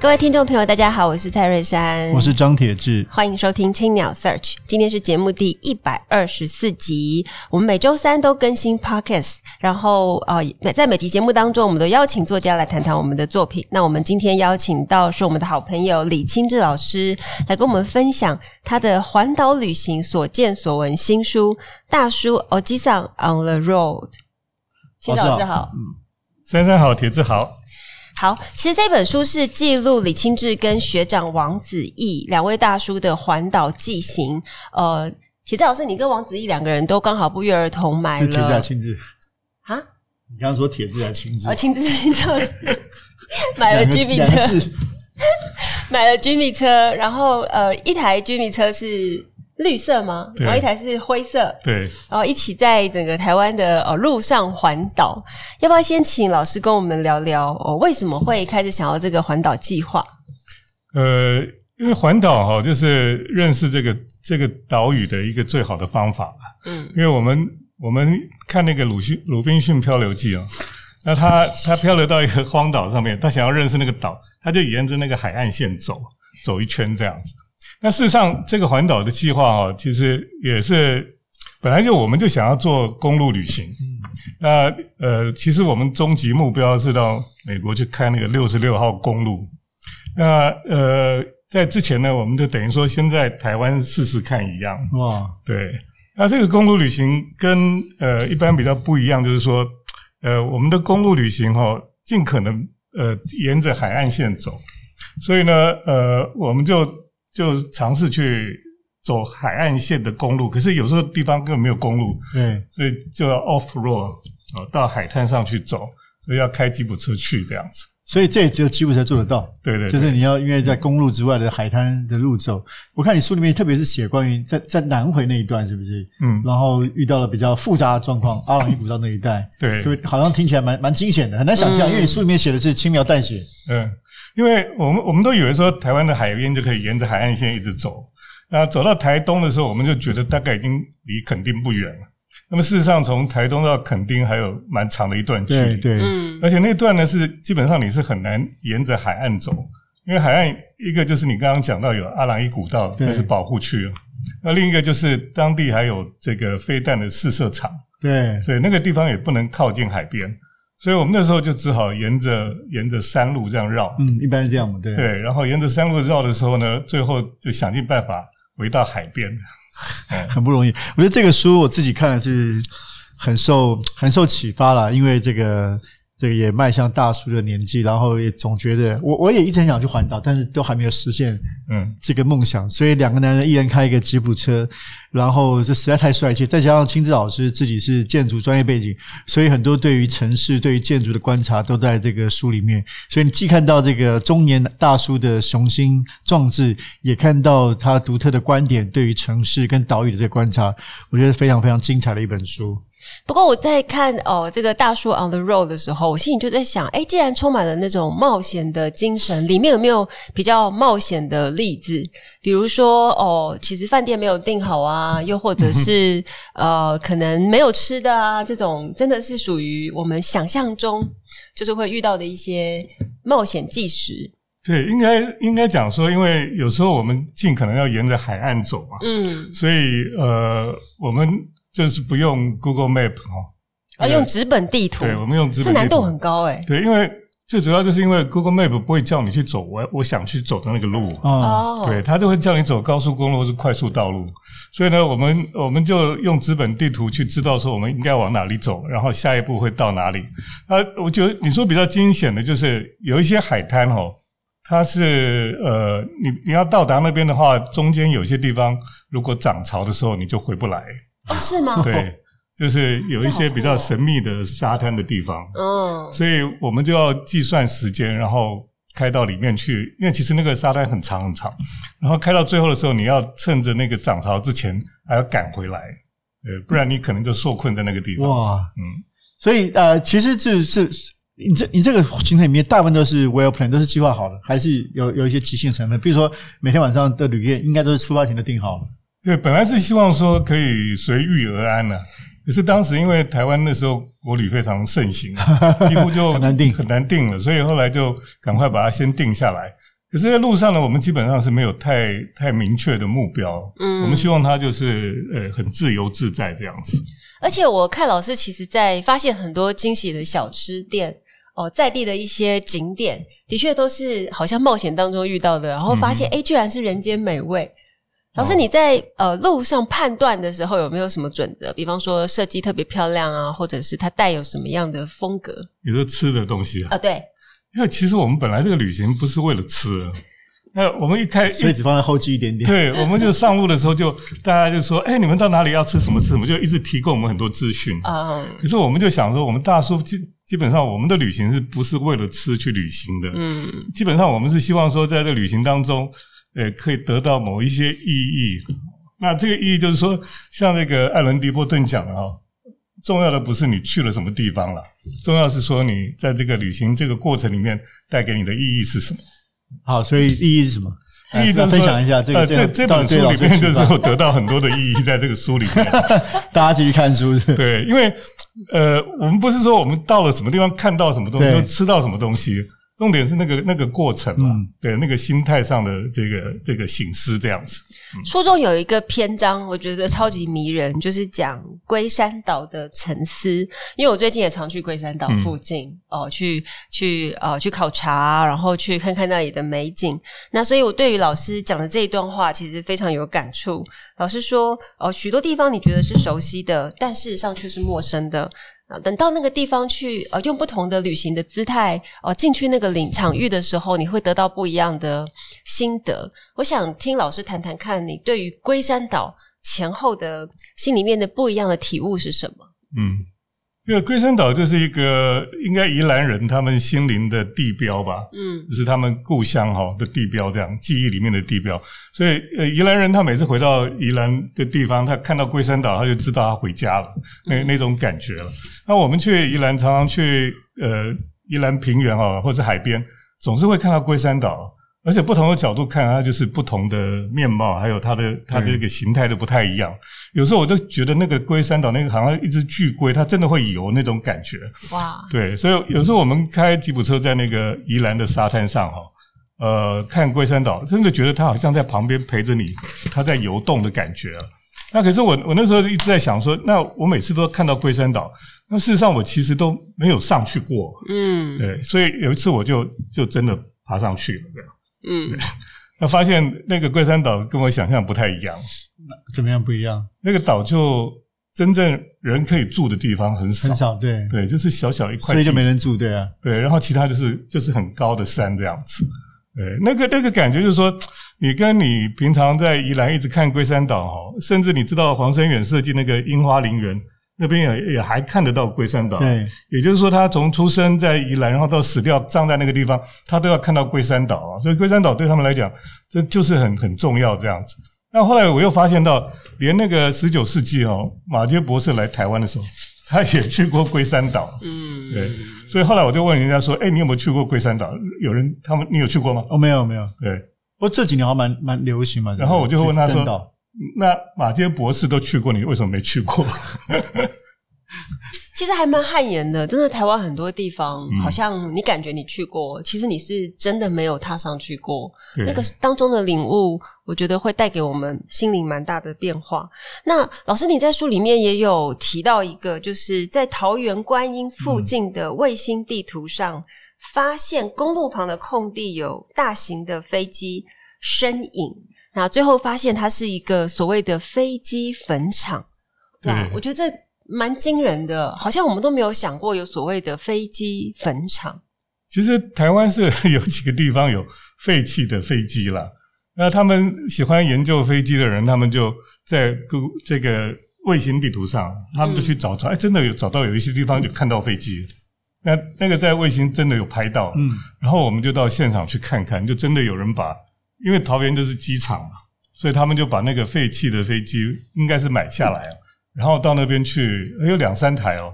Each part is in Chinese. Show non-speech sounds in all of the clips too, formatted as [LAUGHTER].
各位听众朋友，大家好，我是蔡瑞珊，我是张铁志，欢迎收听青鸟 Search。今天是节目第一百二十四集，我们每周三都更新 Podcast，然后呃，在每集节目当中，我们都邀请作家来谈谈我们的作品。那我们今天邀请到是我们的好朋友李清志老师，来跟我们分享他的环岛旅行所见所闻新书《大叔おじさん on the road》。清志老师好，嗯，珊珊好，铁志好。 好，其实这本书是记录李清志跟学长王子异两位大叔的环岛纪行。呃，铁志老师，你跟王子异两个人都刚好不约而同买了。铁志还清志啊？你刚刚说铁志还清志？啊，清志清志 [LAUGHS] 买了居民车，[LAUGHS] 买了居民车，然后呃，一台居民车是。绿色吗？然后一台是灰色，对，然后一起在整个台湾的呃路上环岛。要不要先请老师跟我们聊聊哦？为什么会开始想要这个环岛计划？呃，因为环岛哈，就是认识这个这个岛屿的一个最好的方法。嗯，因为我们我们看那个鲁迅《鲁滨逊漂流记》哦，那他他漂流到一个荒岛上面，他想要认识那个岛，他就沿着那个海岸线走走一圈这样子。那事实上，这个环岛的计划哈，其实也是本来就我们就想要做公路旅行。嗯。那呃，其实我们终极目标是到美国去开那个六十六号公路。那呃，在之前呢，我们就等于说先在台湾试试看一样。哇。对。那这个公路旅行跟呃一般比较不一样，就是说呃，我们的公路旅行哈，尽可能呃沿着海岸线走。所以呢，呃，我们就。就尝试去走海岸线的公路，可是有时候地方根本没有公路，对，所以就要 off road 啊，到海滩上去走，所以要开吉普车去这样子。所以这也只有吉普才做得到，对对，就是你要因为在公路之外的海滩的路走。我看你书里面特别是写关于在在南回那一段，是不是？嗯，然后遇到了比较复杂的状况，阿朗伊古道那一带，[LAUGHS] 对，就好像听起来蛮蛮惊险的，很难想象，因为你书里面写的是轻描淡写，嗯。因为我们我们都以为说台湾的海边就可以沿着海岸线一直走，那走到台东的时候，我们就觉得大概已经离垦丁不远了。那么事实上，从台东到垦丁还有蛮长的一段距离。对，嗯。而且那段呢是基本上你是很难沿着海岸走，因为海岸一个就是你刚刚讲到有阿朗伊古道，那是保护区，那另一个就是当地还有这个飞弹的试射场。对，所以那个地方也不能靠近海边。所以我们那时候就只好沿着沿着山路这样绕，嗯，一般是这样嘛，对。对，然后沿着山路绕的时候呢，最后就想尽办法回到海边，[LAUGHS] 很不容易。我觉得这个书我自己看了是很受很受启发了，因为这个。这个也迈向大叔的年纪，然后也总觉得我我也一直很想去环岛，但是都还没有实现嗯这个梦想。所以两个男人一人开一个吉普车，然后这实在太帅气。再加上青志老师自己是建筑专业背景，所以很多对于城市、对于建筑的观察都在这个书里面。所以你既看到这个中年大叔的雄心壮志，也看到他独特的观点对于城市跟岛屿的这个观察，我觉得非常非常精彩的一本书。不过我在看哦这个大叔 on the road 的时候，我心里就在想，哎，既然充满了那种冒险的精神，里面有没有比较冒险的例子？比如说哦，其实饭店没有订好啊，又或者 [LAUGHS] 是呃，可能没有吃的啊，这种真的是属于我们想象中就是会遇到的一些冒险纪实。对，应该应该讲说，因为有时候我们尽可能要沿着海岸走嘛，嗯，所以呃，我们。就是不用 Google Map 哈，啊，用纸本地图。对，我们用纸本地图。这难度很高诶。对，因为最主要就是因为 Google Map 不会叫你去走我我想去走的那个路哦，对，它就会叫你走高速公路或是快速道路。所以呢，我们我们就用纸本地图去知道说我们应该往哪里走，然后下一步会到哪里。啊，我觉得你说比较惊险的就是有一些海滩哦，它是呃，你你要到达那边的话，中间有些地方如果涨潮的时候，你就回不来。哦，是吗？对，就是有一些比较神秘的沙滩的地方。嗯，所以我们就要计算时间，然后开到里面去，因为其实那个沙滩很长很长，然后开到最后的时候，你要趁着那个涨潮之前还要赶回来，呃，不然你可能就受困在那个地方。哇，嗯，所以呃，其实就是你这你这个行程里面大部分都是 well plan，都是计划好的，还是有有一些即兴成分？比如说每天晚上的旅店应该都是出发前就订好了。对，本来是希望说可以随遇而安呢。可是当时因为台湾那时候国旅非常盛行，[LAUGHS] 几乎就很难定，很难定了，所以后来就赶快把它先定下来。可是，在路上呢，我们基本上是没有太太明确的目标。嗯，我们希望它就是呃很自由自在这样子。而且我看老师其实在发现很多惊喜的小吃店哦，在地的一些景点，的确都是好像冒险当中遇到的，然后发现哎、嗯，居然是人间美味。老师，你在呃路上判断的时候有没有什么准则？比方说设计特别漂亮啊，或者是它带有什么样的风格？你说吃的东西啊？啊，对，因为其实我们本来这个旅行不是为了吃，那我们一开所以只放在后期一点点。对，我们就上路的时候就大家就说：“哎，你们到哪里要吃什么吃什么？”就一直提供我们很多资讯啊。可是我们就想说，我们大叔基基本上我们的旅行是不是为了吃去旅行的？嗯，基本上我们是希望说，在这个旅行当中。呃，可以得到某一些意义。那这个意义就是说，像那个艾伦·迪波顿讲的哈，重要的不是你去了什么地方了，重要是说你在这个旅行这个过程里面带给你的意义是什么。好，所以意义是什么？意义就是分享一下这个。呃，这这本书里面就是我得到很多的意义，在这个书里面，[LAUGHS] 大家继续看书是。对，因为呃，我们不是说我们到了什么地方看到什么东西，就吃到什么东西。重点是那个那个过程嘛，嗯、对，那个心态上的这个这个醒思这样子。嗯、书中有一个篇章，我觉得超级迷人，就是讲龟山岛的沉思。因为我最近也常去龟山岛附近、嗯、哦，去去呃去考察，然后去看看那里的美景。那所以，我对于老师讲的这一段话，其实非常有感触。老师说，哦，许多地方你觉得是熟悉的，但事实上却是陌生的。等到那个地方去，呃，用不同的旅行的姿态，呃，进去那个领场域的时候，你会得到不一样的心得。我想听老师谈谈看，你对于龟山岛前后的心里面的不一样的体悟是什么？嗯。因为龟山岛就是一个应该宜兰人他们心灵的地标吧，嗯，就是他们故乡哈的地标，这样记忆里面的地标。所以呃，宜兰人他每次回到宜兰的地方，他看到龟山岛，他就知道他回家了，那那种感觉了。那我们去宜兰，常常去呃宜兰平原哈，或者海边，总是会看到龟山岛。而且不同的角度看，它就是不同的面貌，还有它的它的这个形态都不太一样。有时候我都觉得那个龟山岛那个好像一只巨龟，它真的会游那种感觉。哇！对，所以有时候我们开吉普车在那个宜兰的沙滩上哈，呃，看龟山岛，真的觉得它好像在旁边陪着你，它在游动的感觉。那可是我我那时候一直在想说，那我每次都看到龟山岛，那事实上我其实都没有上去过。嗯，对，所以有一次我就就真的爬上去了，这样。嗯，[LAUGHS] 那发现那个龟山岛跟我想象不太一样。怎么样不一样？那个岛就真正人可以住的地方很少，很少，对对，就是小小一块，所以就没人住，对啊，对。然后其他就是就是很高的山这样子。对，那个那个感觉就是说，你跟你平常在宜兰一直看龟山岛哈，甚至你知道黄生远设计那个樱花陵园。那边也也还看得到龟山岛，对，也就是说，他从出生在宜兰，然后到死掉葬在那个地方，他都要看到龟山岛啊。所以龟山岛对他们来讲，这就是很很重要这样子。那后来我又发现到，连那个十九世纪哦，马杰博士来台湾的时候，他也去过龟山岛。嗯，对。所以后来我就问人家说：“哎，你有没有去过龟山岛？”有人他们你有去过吗？哦，没有没有。对，不过这几年还蛮蛮流行嘛。然后我就问他说。那马坚博士都去过，你为什么没去过？[LAUGHS] 其实还蛮汗颜的，真的。台湾很多地方，好像你感觉你去过，嗯、其实你是真的没有踏上去过。那个当中的领悟，我觉得会带给我们心灵蛮大的变化。那老师，你在书里面也有提到一个，就是在桃园观音附近的卫星地图上，嗯、发现公路旁的空地有大型的飞机身影。那最后发现它是一个所谓的飞机坟场，对，我觉得这蛮惊人的，好像我们都没有想过有所谓的飞机坟场。其实台湾是有几个地方有废弃的飞机了，那他们喜欢研究飞机的人，他们就在这个卫星地图上，他们就去找找，哎，真的有找到有一些地方就看到飞机。那那个在卫星真的有拍到，嗯，然后我们就到现场去看看，就真的有人把，因为桃园就是机场嘛，所以他们就把那个废弃的飞机应该是买下来了，然后到那边去，有两三台哦。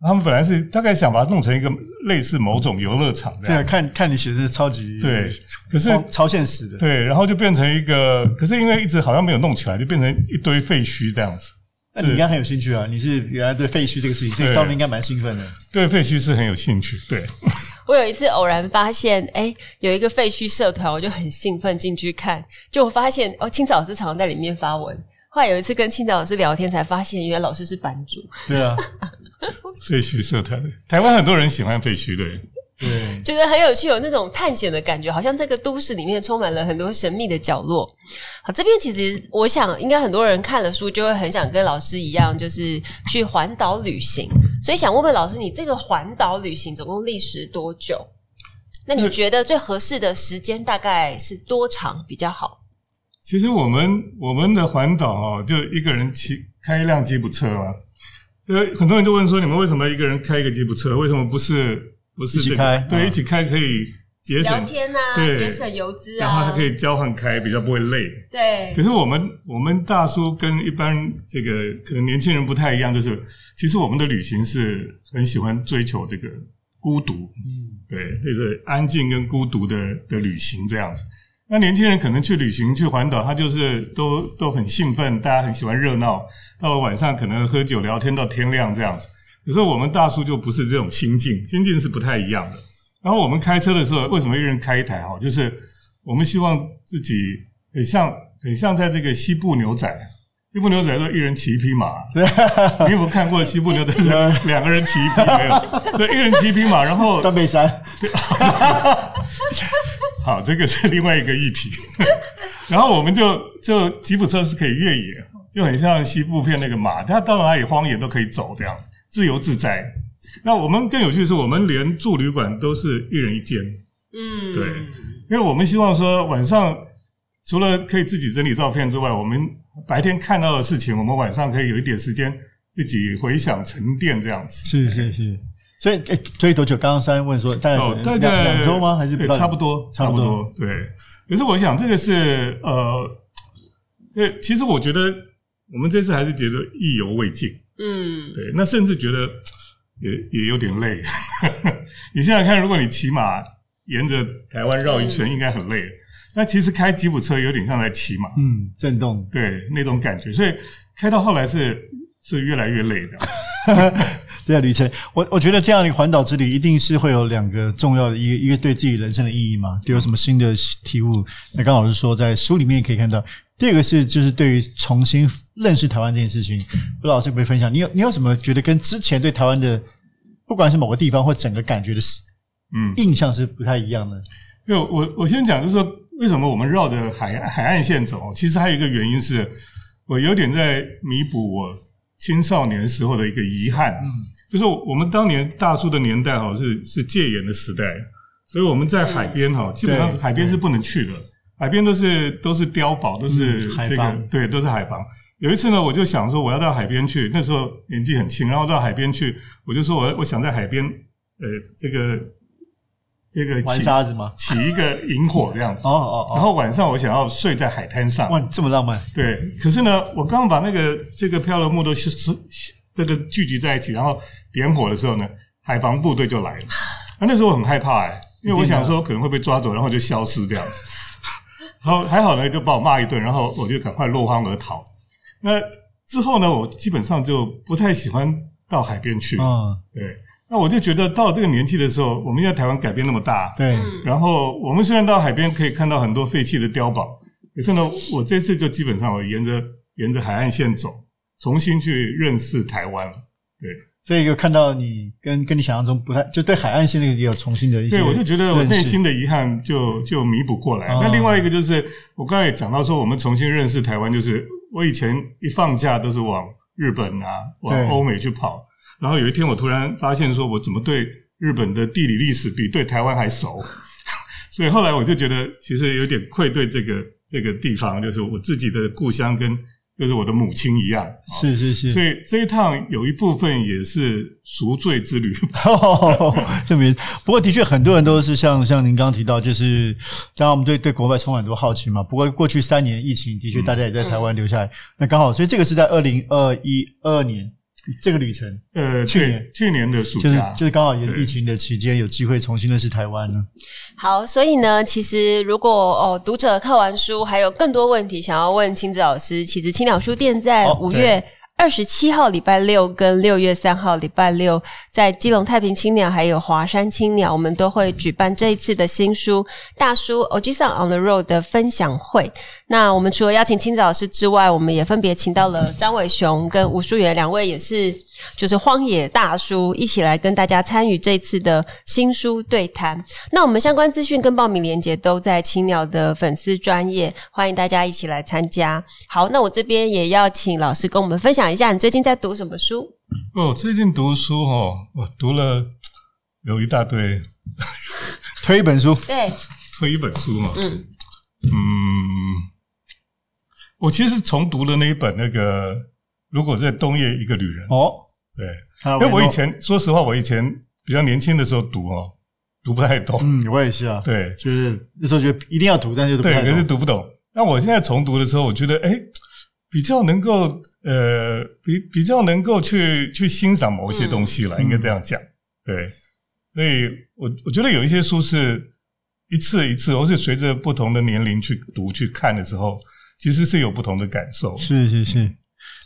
他们本来是大概想把它弄成一个类似某种游乐场这样，对，看看你写的是超级对，可是超，超现实的，对，然后就变成一个，可是因为一直好像没有弄起来，就变成一堆废墟这样子。那你应该很有兴趣啊！你是原来对废墟这个事情，所以方面应该蛮兴奋的。对废墟是很有兴趣。对，我有一次偶然发现，哎，有一个废墟社团，我就很兴奋进去看，就我发现哦，青草老师常常在里面发文。后来有一次跟青草老师聊天，才发现原来老师是版主。对啊。废墟社团，台湾很多人喜欢废墟，对，对，觉得很有趣，有那种探险的感觉，好像这个都市里面充满了很多神秘的角落。好，这边其实我想，应该很多人看了书就会很想跟老师一样，就是去环岛旅行。所以想问问老师，你这个环岛旅行总共历时多久？那你觉得最合适的时间大概是多长比较好？其实我们我们的环岛哦，就一个人骑开一辆吉普车嘛。呃，很多人就问说，你们为什么一个人开一个吉普车？为什么不是不是、这个、一起开？对，一起开可以节省聊天啊，对，节省油资啊，然后还可以交换开，比较不会累。对。可是我们我们大叔跟一般这个可能年轻人不太一样，就是其实我们的旅行是很喜欢追求这个孤独，嗯，对，就是安静跟孤独的的旅行这样子。那年轻人可能去旅行去环岛，他就是都都很兴奋，大家很喜欢热闹。到了晚上可能喝酒聊天到天亮这样子。可是我们大叔就不是这种心境，心境是不太一样的。然后我们开车的时候，为什么一人开一台？哈，就是我们希望自己很像很像在这个西部牛仔，西部牛仔都一人骑一匹马。[LAUGHS] 你有没有看过西部牛仔是 [LAUGHS] 两个人骑一匹没有？所以一人骑一匹马，然后断背山。对。好，这个是另外一个议题。然后我们就就吉普车是可以越野，就很像西部片那个马，它到哪里荒野都可以走，这样自由自在。那我们更有趣的是，我们连住旅馆都是一人一间。嗯，对，因为我们希望说晚上除了可以自己整理照片之外，我们白天看到的事情，我们晚上可以有一点时间自己回想沉淀，这样子。是是是。所以，诶，所以多久？刚刚三问说，大概两两周吗？还是差不多，差不多。对。可是我想，这个是呃，这其实我觉得我们这次还是觉得意犹未尽。嗯，对。那甚至觉得也也有点累。[LAUGHS] 你现在看，如果你骑马沿着台湾绕一圈，应该很累。那其实开吉普车有点像在骑马，嗯，震动，对那种感觉。所以开到后来是是越来越累的。[LAUGHS] [LAUGHS] 对啊，旅程，我我觉得这样的一个环岛之旅一定是会有两个重要的，一个一个对自己人生的意义嘛，就有什么新的体悟。那刚老师说，在书里面也可以看到。第二个是就是对于重新认识台湾这件事情，不知道老师可不可以分享？你有你有什么觉得跟之前对台湾的，不管是某个地方或整个感觉的，嗯，印象是不太一样的？因为我我先讲，就是说为什么我们绕着海海岸线走？其实还有一个原因是，我有点在弥补我青少年时候的一个遗憾。嗯。就是我们当年大叔的年代哈，是是戒严的时代，所以我们在海边哈，基本上是海边是不能去的，海边都是都是碉堡，都是这个对，都是海防。有一次呢，我就想说我要到海边去，那时候年纪很轻，然后到海边去，我就说我我想在海边，呃，这个这个玩沙子吗？起一个萤火这样子。[LAUGHS] 哦哦哦。然后晚上我想要睡在海滩上。哇，这么浪漫。对，可是呢，我刚把那个这个漂流木都是是这个聚集在一起，然后。点火的时候呢，海防部队就来了。那那时候我很害怕哎，因为我想说可能会被抓走，然后就消失这样子。然后还好呢，就把我骂一顿，然后我就赶快落荒而逃。那之后呢，我基本上就不太喜欢到海边去。嗯，对。那我就觉得到了这个年纪的时候，我们在台湾改变那么大，对。然后我们虽然到海边可以看到很多废弃的碉堡，可是呢，我这次就基本上我沿着沿着海岸线走，重新去认识台湾了。对。所以就看到你跟跟你想象中不太，就对海岸线那个也有重新的一些。对，我就觉得我内心的遗憾就就弥补过来。那、哦、另外一个就是，我刚才也讲到说，我们重新认识台湾，就是我以前一放假都是往日本啊，往欧美去跑。然后有一天我突然发现，说我怎么对日本的地理历史比对台湾还熟？[LAUGHS] 所以后来我就觉得，其实有点愧对这个这个地方，就是我自己的故乡跟就是我的母亲一样。[LAUGHS] 是是是，所以这一趟有一部分也是赎罪之旅。[LAUGHS] 这没，不过的确很多人都是像像您刚刚提到，就是当然我们对对国外充满很多好奇嘛。不过过去三年疫情的确大家也在台湾留下来，嗯、那刚好，所以这个是在二零二一二年。[LAUGHS] 这个旅程，呃，去年去年的暑假，就是就是刚好也疫情的期间，有机会重新认识台湾呢。好，所以呢，其实如果哦，读者看完书还有更多问题想要问亲子老师，其实青鸟书店在五月。哦二十七号礼拜六跟六月三号礼拜六，在基隆太平青鸟还有华山青鸟，我们都会举办这一次的新书大叔欧吉桑 on the road 的分享会。那我们除了邀请青子老师之外，我们也分别请到了张伟雄跟吴淑媛两位，也是。就是荒野大叔一起来跟大家参与这次的新书对谈。那我们相关资讯跟报名链接都在青鸟的粉丝专业，欢迎大家一起来参加。好，那我这边也要请老师跟我们分享一下，你最近在读什么书？哦，最近读书哦，我读了有一大堆，[LAUGHS] 推一本书，对，推一本书嘛，嗯嗯，我其实重读了那一本那个。如果在冬夜一个旅人哦，对，因为我以前说实话，我以前比较年轻的时候读哦，读不太懂。嗯，我也是啊。对，就是那时候觉得一定要读，但是。对，可是读不懂。那我现在重读的时候，我觉得哎，比较能够呃，比比较能够去去欣赏某一些东西了，嗯、应该这样讲。对，所以我我觉得有一些书是一次一次，或是随着不同的年龄去读去看的时候，其实是有不同的感受。是是是。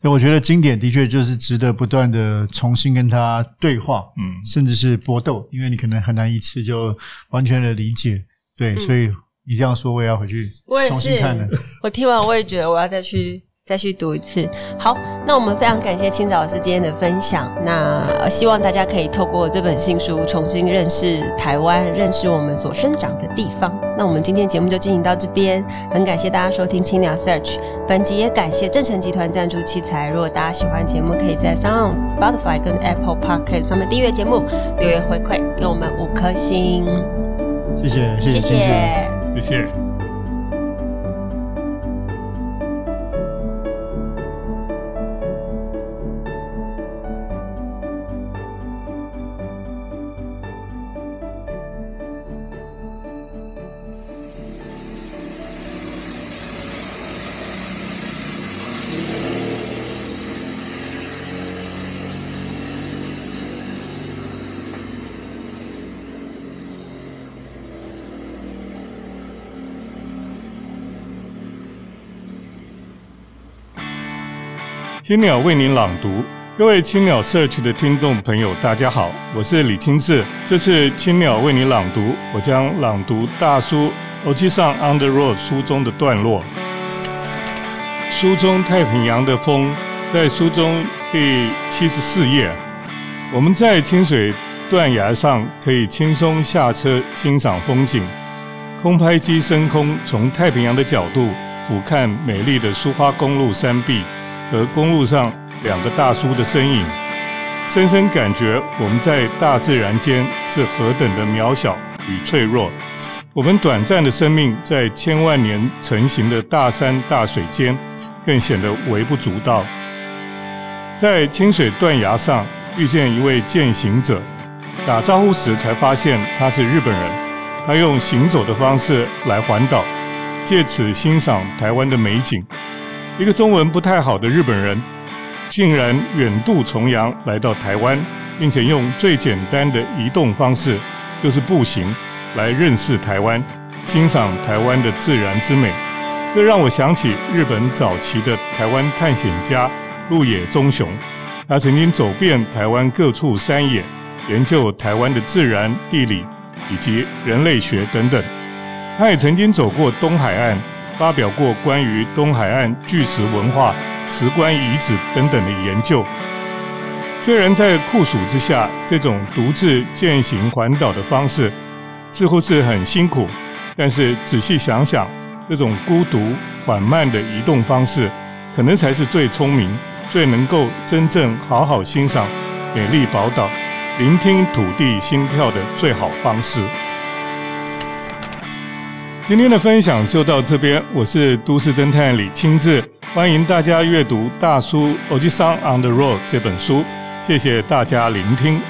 那我觉得经典的确就是值得不断的重新跟他对话，嗯，甚至是搏斗，因为你可能很难一次就完全的理解，对，嗯、所以你这样说，我也要回去重新看的。我也是，我听完我也觉得我要再去。再去读一次。好，那我们非常感谢青早老师今天的分享。那希望大家可以透过这本新书重新认识台湾，认识我们所生长的地方。那我们今天节目就进行到这边，很感谢大家收听青鸟 Search。本集也感谢正成集团赞助器材。如果大家喜欢节目，可以在 Sound、Spotify 跟 Apple Podcast 上面订阅节目，留言回馈给我们五颗星。谢谢，谢谢，谢谢。谢谢。青鸟为您朗读，各位青鸟社区的听众朋友，大家好，我是李清志。这次青鸟为您朗读，我将朗读大叔欧吉桑 On the Road 书中的段落。书中太平洋的风，在书中第七十四页。我们在清水断崖上可以轻松下车欣赏风景，空拍机升空，从太平洋的角度俯瞰美丽的苏花公路山壁。和公路上两个大叔的身影，深深感觉我们在大自然间是何等的渺小与脆弱。我们短暂的生命在千万年成型的大山大水间，更显得微不足道。在清水断崖上遇见一位践行者，打招呼时才发现他是日本人。他用行走的方式来环岛，借此欣赏台湾的美景。一个中文不太好的日本人，竟然远渡重洋来到台湾，并且用最简单的移动方式，就是步行，来认识台湾，欣赏台湾的自然之美。这让我想起日本早期的台湾探险家鹿野忠雄，他曾经走遍台湾各处山野，研究台湾的自然、地理以及人类学等等。他也曾经走过东海岸。发表过关于东海岸巨石文化、石棺遗址等等的研究。虽然在酷暑之下，这种独自健行环岛的方式似乎是很辛苦，但是仔细想想，这种孤独缓慢的移动方式，可能才是最聪明、最能够真正好好欣赏美丽宝岛、聆听土地心跳的最好方式。今天的分享就到这边，我是都市侦探李清志，欢迎大家阅读大叔《欧吉桑 on the road》这本书。谢谢大家聆听。